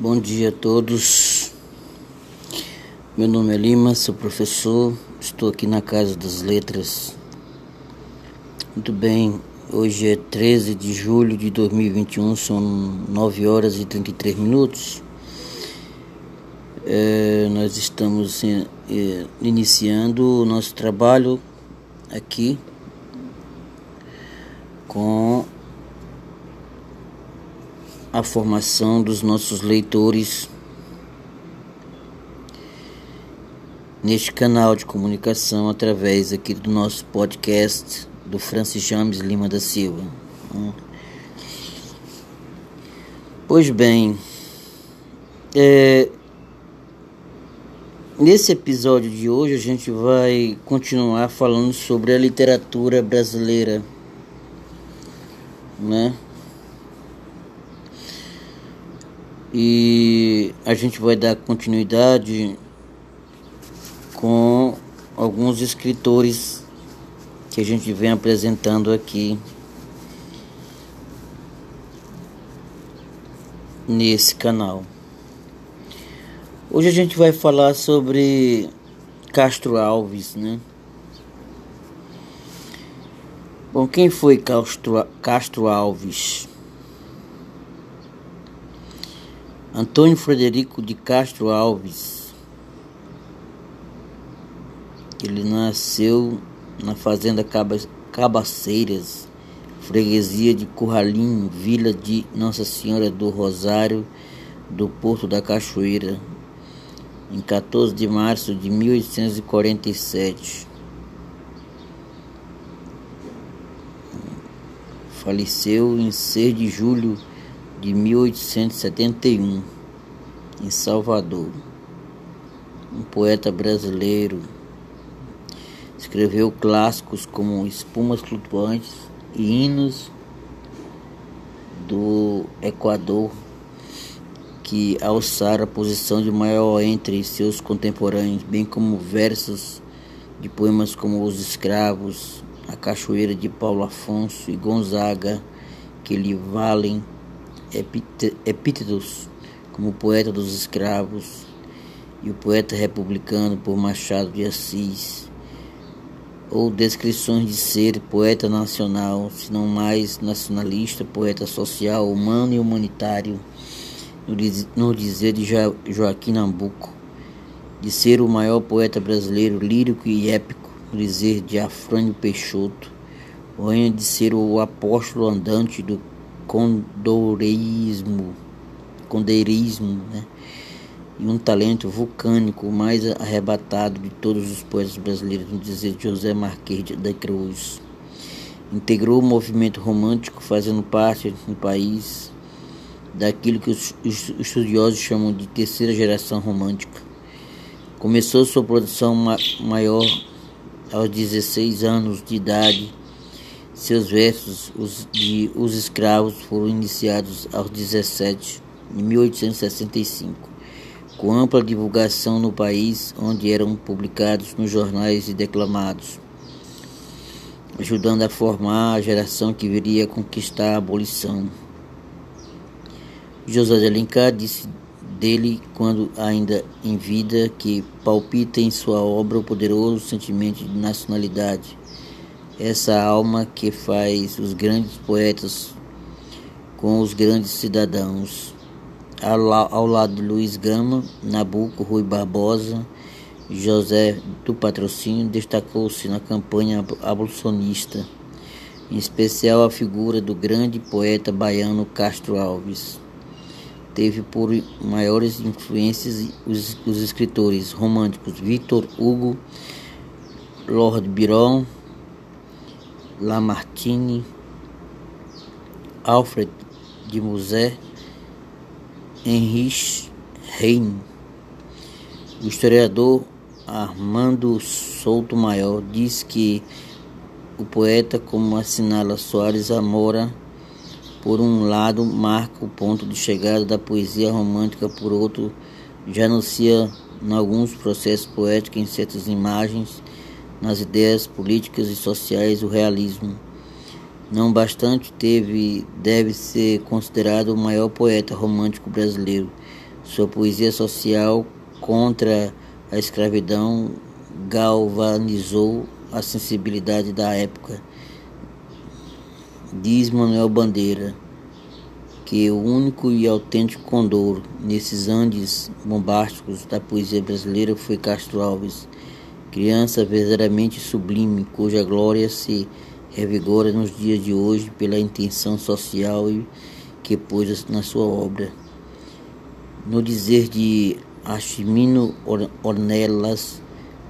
Bom dia a todos. Meu nome é Lima, sou professor, estou aqui na Casa das Letras. Muito bem, hoje é 13 de julho de 2021, são 9 horas e 33 minutos. É, nós estamos é, iniciando o nosso trabalho aqui com a formação dos nossos leitores neste canal de comunicação através aqui do nosso podcast do Francis James Lima da Silva. Pois bem, é, nesse episódio de hoje a gente vai continuar falando sobre a literatura brasileira, né? E a gente vai dar continuidade com alguns escritores que a gente vem apresentando aqui nesse canal. Hoje a gente vai falar sobre Castro Alves, né? Bom, quem foi Castro, Castro Alves? Antônio Frederico de Castro Alves. Ele nasceu na fazenda Cabaceiras, freguesia de Curralinho, vila de Nossa Senhora do Rosário, do Porto da Cachoeira, em 14 de março de 1847. Faleceu em 6 de julho de 1871, em Salvador. Um poeta brasileiro. Escreveu clássicos como Espumas Flutuantes e hinos do Equador que alçaram a posição de maior entre seus contemporâneos, bem como versos de poemas como Os Escravos, A Cachoeira de Paulo Afonso e Gonzaga, que lhe valem epítetos como poeta dos escravos e o poeta republicano por Machado de Assis, ou descrições de ser poeta nacional, se não mais nacionalista, poeta social, humano e humanitário, no dizer de Joaquim Nabuco, de ser o maior poeta brasileiro lírico e épico, no dizer de Afrânio Peixoto, ou ainda de ser o apóstolo andante do condoreirismo, condeirismo, né? e um talento vulcânico mais arrebatado de todos os poetas brasileiros, no dizer de José Marquês de Cruz. Integrou o movimento romântico, fazendo parte no país daquilo que os estudiosos chamam de terceira geração romântica. Começou sua produção maior aos 16 anos de idade seus versos os, de Os Escravos foram iniciados aos 17, em 1865, com ampla divulgação no país, onde eram publicados nos jornais e declamados, ajudando a formar a geração que viria a conquistar a abolição. José de Alencar disse dele, quando ainda em vida, que palpita em sua obra o poderoso sentimento de nacionalidade essa alma que faz os grandes poetas com os grandes cidadãos. Ao, lado de Luiz Gama, Nabuco, Rui Barbosa, José do Patrocínio destacou-se na campanha abolicionista, em especial a figura do grande poeta baiano Castro Alves. Teve por maiores influências os, os escritores românticos Victor Hugo, Lord Byron, Lamartine, Alfred de Musset, Heinrich Heine. O historiador Armando Souto Maior diz que o poeta, como assinala Soares Amora, por um lado marca o ponto de chegada da poesia romântica, por outro já anuncia em alguns processos poéticos em certas imagens nas ideias políticas e sociais o realismo. Não bastante teve, deve ser considerado o maior poeta romântico brasileiro, Sua poesia social contra a escravidão galvanizou a sensibilidade da época. Diz Manuel Bandeira que o único e autêntico condor nesses Andes bombásticos da poesia brasileira foi Castro Alves, criança verdadeiramente sublime, cuja glória se revigora nos dias de hoje pela intenção social que pôs na sua obra. No dizer de Achimino Ornelas,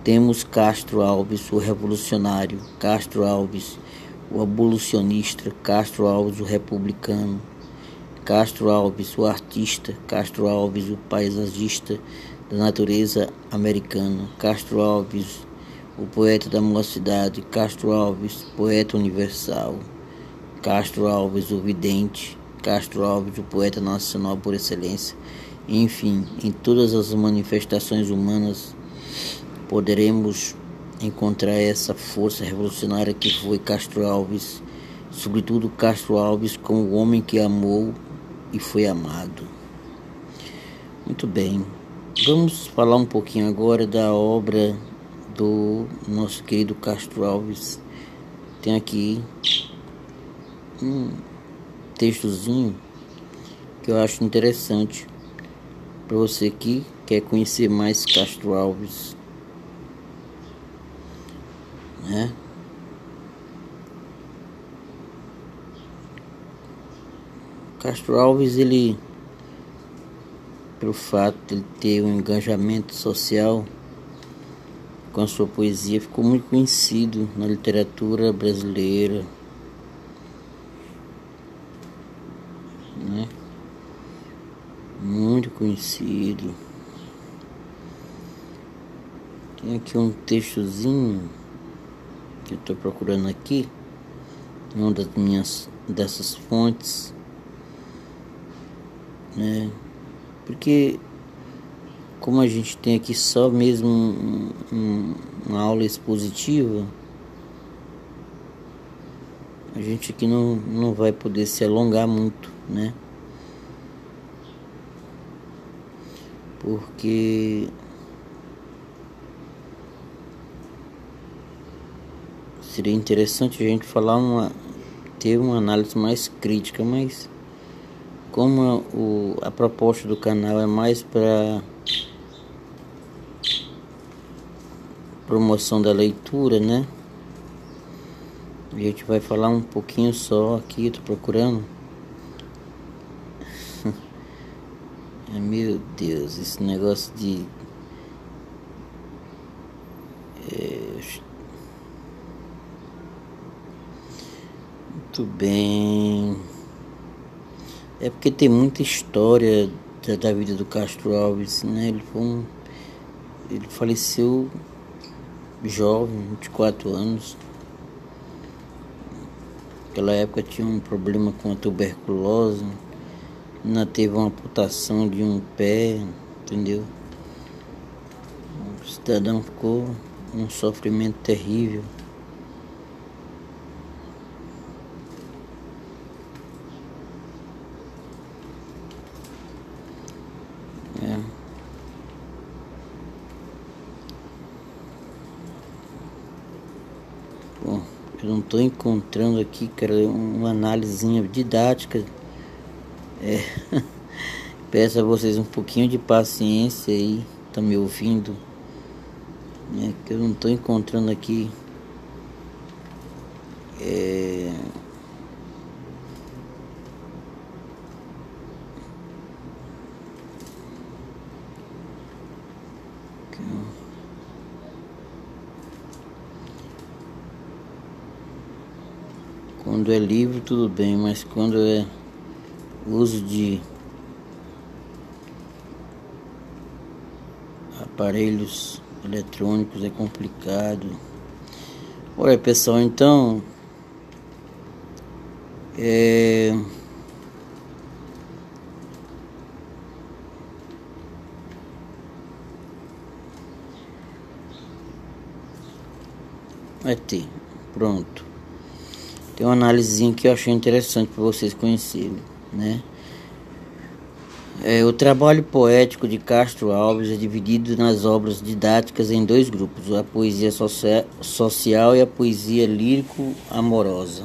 temos Castro Alves, o revolucionário, Castro Alves, o abolicionista, Castro Alves, o republicano, Castro Alves, o artista, Castro Alves, o paisagista da natureza americana, Castro Alves, o poeta da mocidade, Castro Alves, poeta universal, Castro Alves, o vidente, Castro Alves, o poeta nacional por excelência. Enfim, em todas as manifestações humanas poderemos encontrar essa força revolucionária que foi Castro Alves, sobretudo Castro Alves como o homem que amou e foi amado. Muito bem, vamos falar um pouquinho agora da obra do nosso querido Castro Alves. Tem aqui um textozinho que eu acho interessante para você que quer conhecer mais Castro Alves, né? Castro Alves ele pelo fato de ele ter um engajamento social com a sua poesia, ficou muito conhecido na literatura brasileira. Né? Muito conhecido. Tem aqui um textozinho que eu estou procurando aqui, uma das minhas dessas fontes, né? Porque como a gente tem aqui só mesmo um, um, uma aula expositiva, a gente aqui não, não vai poder se alongar muito, né? Porque seria interessante a gente falar uma ter uma análise mais crítica, mas como o, a proposta do canal é mais para promoção da leitura, né? A gente vai falar um pouquinho só aqui, tô procurando. Meu Deus, esse negócio de. É... Muito bem. É porque tem muita história da, da vida do Castro Alves, né? Ele foi um. Ele faleceu jovem, 24 anos. Naquela época tinha um problema com a tuberculose, ainda teve uma amputação de um pé, entendeu? O cidadão ficou um sofrimento terrível. Estou encontrando aqui, cara, uma análise didática. É, peço a vocês um pouquinho de paciência aí, estão me ouvindo. É, que eu não estou encontrando aqui. É, Quando é livro, tudo bem, mas quando é uso de aparelhos eletrônicos é complicado. Olha pessoal, então é vai ter pronto tem uma análise que eu achei interessante para vocês conhecerem, né? É, o trabalho poético de Castro Alves é dividido nas obras didáticas em dois grupos: a poesia social e a poesia lírico-amorosa.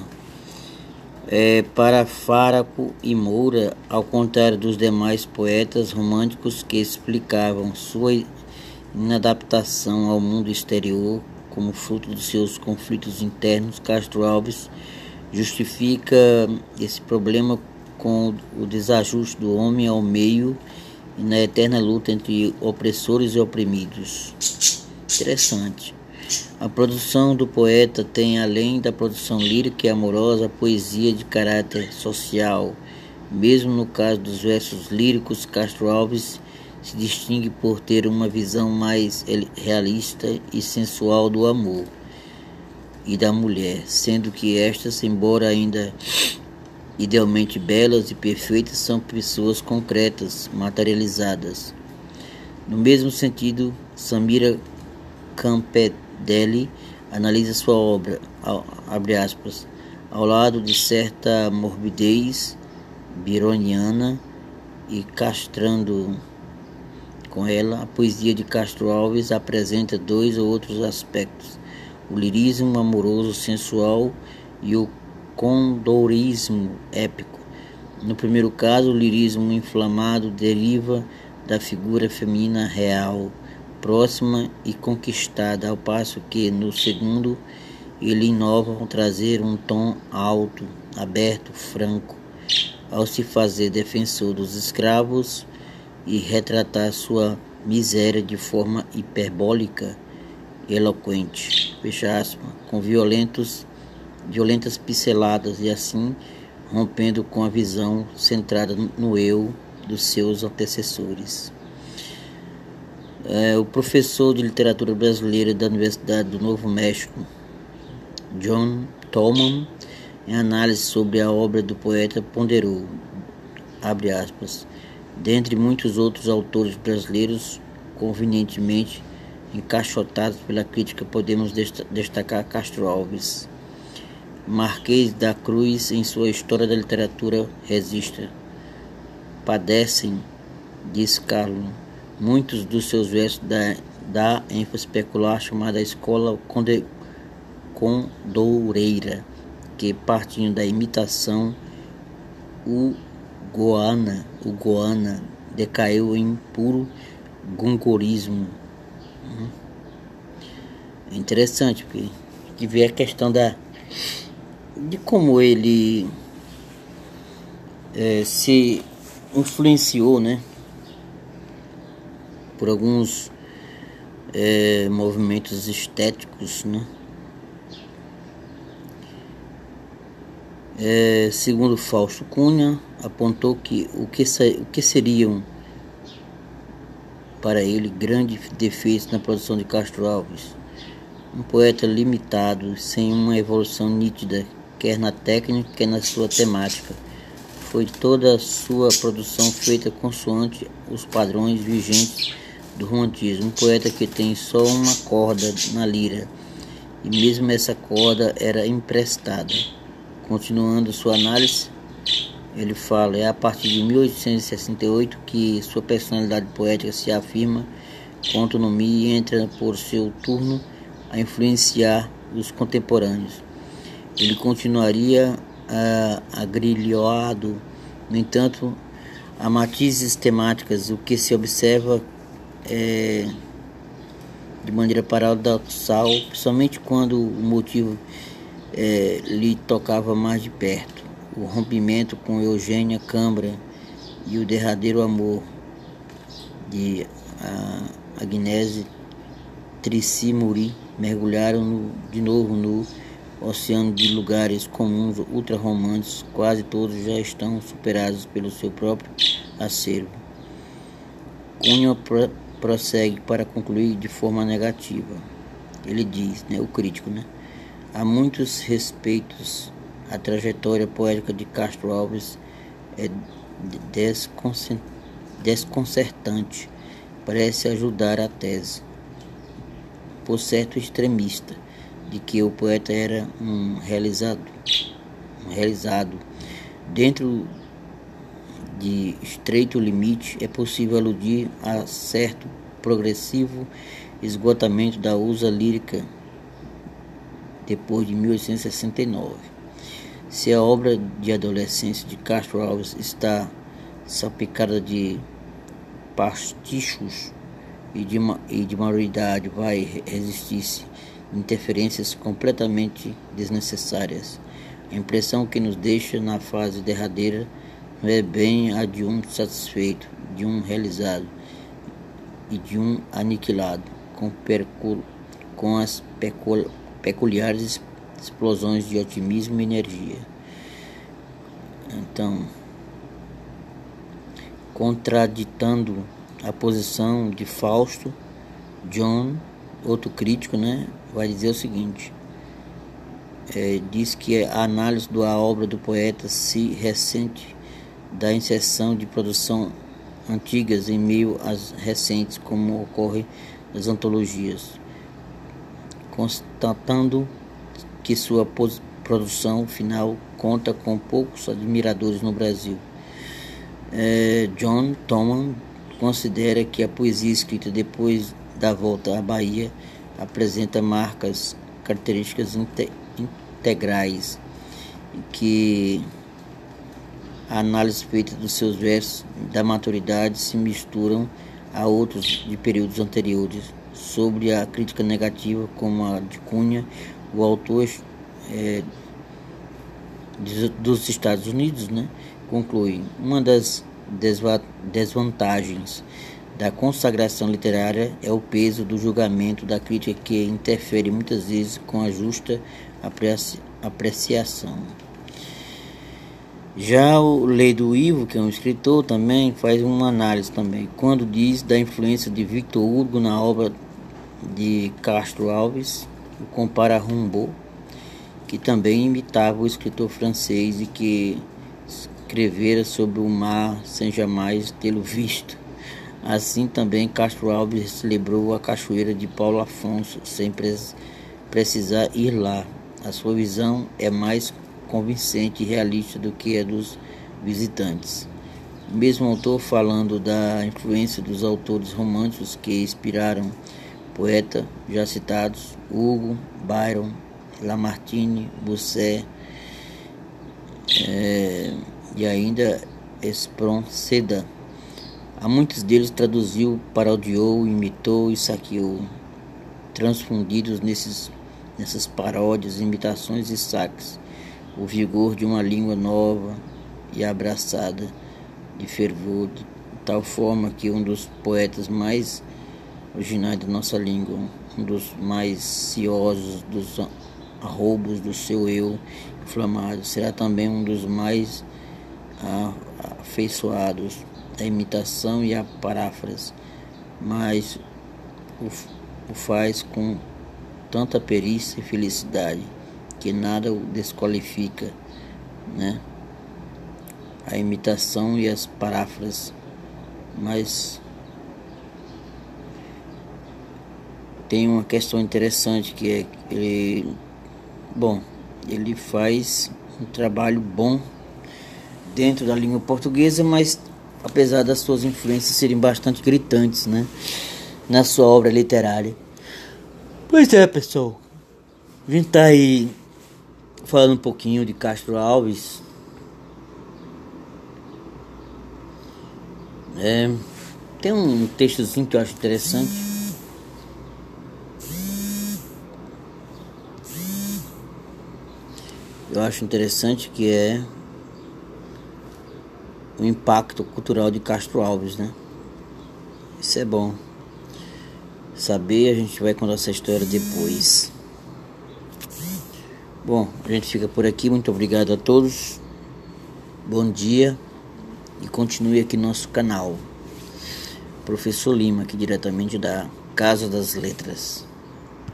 É, para Fáraco e Moura, ao contrário dos demais poetas românticos que explicavam sua inadaptação ao mundo exterior como fruto dos seus conflitos internos, Castro Alves justifica esse problema com o desajuste do homem ao meio e na eterna luta entre opressores e oprimidos. Interessante. A produção do poeta tem, além da produção lírica e amorosa, poesia de caráter social. Mesmo no caso dos versos líricos, Castro Alves se distingue por ter uma visão mais realista e sensual do amor e da mulher, sendo que estas, embora ainda Idealmente belas e perfeitas são pessoas concretas, materializadas. No mesmo sentido, Samira Campedelli analisa sua obra, abre aspas, ao lado de certa morbidez bironiana e castrando com ela, a poesia de Castro Alves apresenta dois ou outros aspectos: o lirismo amoroso sensual e o condorismo épico. No primeiro caso, o lirismo inflamado deriva da figura feminina real, próxima e conquistada, ao passo que, no segundo, ele inova ao trazer um tom alto, aberto, franco, ao se fazer defensor dos escravos e retratar sua miséria de forma hiperbólica, eloquente, fecha aspas, com violentos violentas pinceladas e assim rompendo com a visão centrada no eu dos seus antecessores. É, o professor de literatura brasileira da Universidade do Novo México, John Tolman, em análise sobre a obra do poeta, ponderou, abre aspas, dentre muitos outros autores brasileiros convenientemente encaixotados pela crítica, podemos destacar Castro Alves, Marquês da Cruz, em sua História da Literatura, registra: Padecem, diz Carlos, muitos dos seus versos da, da ênfase peculiar chamada Escola Conde, Condoureira, que partindo da imitação o Goana, o Goana decaiu em puro gongorismo. É interessante porque que vê a questão da de como ele é, se influenciou, né, por alguns é, movimentos estéticos, né. É, segundo Fausto Cunha, apontou que o que, o que seriam para ele grandes defeitos na produção de Castro Alves. Um poeta limitado, sem uma evolução nítida quer na técnica, quer na sua temática. Foi toda a sua produção feita consoante os padrões vigentes do romantismo. Um poeta que tem só uma corda na lira, e mesmo essa corda era emprestada. Continuando sua análise, ele fala: é a partir de 1868 que sua personalidade poética se afirma com autonomia e entra por seu turno a influenciar os contemporâneos ele continuaria uh, agrilhoado. No entanto, há matizes temáticas, o que se observa é, de maneira paradoxal, somente quando o motivo é, lhe tocava mais de perto. O rompimento com Eugênia Câmara e o derradeiro amor de uh, Agnese Tricimuri mergulharam no, de novo no oceano de lugares comuns ultra-românticos, quase todos já estão superados pelo seu próprio acervo. Cunha pro prossegue para concluir de forma negativa. Ele diz, né, o crítico, né? Há muitos respeitos. A trajetória poética de Castro Alves é desconcertante. Parece ajudar a tese. Por certo extremista de que o poeta era um realizado, um realizado dentro de estreito limite, é possível aludir a certo progressivo esgotamento da usa lírica depois de 1869. Se a obra de adolescência de Castro Alves está salpicada de pastichos e de, e de maioridade, vai resistir-se interferências completamente desnecessárias. A impressão que nos deixa na fase derradeira não é bem a de um satisfeito, de um realizado e de um aniquilado, com, com as peculiares explosões de otimismo e energia. Então, contraditando a posição de Fausto, John, outro crítico, né, vai dizer o seguinte: é, diz que a análise da obra do poeta se ressente da inserção de produção antigas em meio às recentes, como ocorre nas antologias, constatando que sua produção final conta com poucos admiradores no Brasil. É, John Thoman considera que a poesia escrita depois da volta à Bahia apresenta marcas, características integrais que a análise feita dos seus versos da maturidade se misturam a outros de períodos anteriores. Sobre a crítica negativa, como a de Cunha, o autor é, dos Estados Unidos né, conclui: uma das desvantagens da consagração literária é o peso do julgamento da crítica que interfere muitas vezes com a justa apreciação. Já o Leido Ivo, que é um escritor também, faz uma análise também, quando diz da influência de Victor Hugo na obra de Castro Alves, compara a Rimbaud, que também imitava o escritor francês e que escrevera sobre o mar sem jamais tê-lo visto. Assim também Castro Alves celebrou a cachoeira de Paulo Afonso sem precisar ir lá. A sua visão é mais convincente e realista do que a dos visitantes. O mesmo autor falando da influência dos autores românticos que inspiraram poeta já citados, Hugo, Byron, Lamartine, Busset é, e ainda Espronceda. A muitos deles traduziu, parodiou, imitou e saqueou, transfundidos nesses, nessas paródias, imitações e saques o vigor de uma língua nova e abraçada de fervor, de tal forma que um dos poetas mais originais da nossa língua, um dos mais ciosos dos arroubos do seu eu inflamado, será também um dos mais afeiçoados da imitação e a paráfrase, mas o, o faz com tanta perícia e felicidade que nada o desqualifica, né? A imitação e as paráfrases, mas tem uma questão interessante que é ele, bom, ele faz um trabalho bom dentro da língua portuguesa, mas apesar das suas influências serem bastante gritantes, né, na sua obra literária. Pois é, pessoal. A gente tá aí falando um pouquinho de Castro Alves. É, tem um textozinho que eu acho interessante. Eu acho interessante que é o impacto cultural de Castro Alves, né? Isso é bom. Saber, a gente vai contar essa história depois. Bom, a gente fica por aqui. Muito obrigado a todos. Bom dia e continue aqui no nosso canal. Professor Lima, aqui diretamente da Casa das Letras.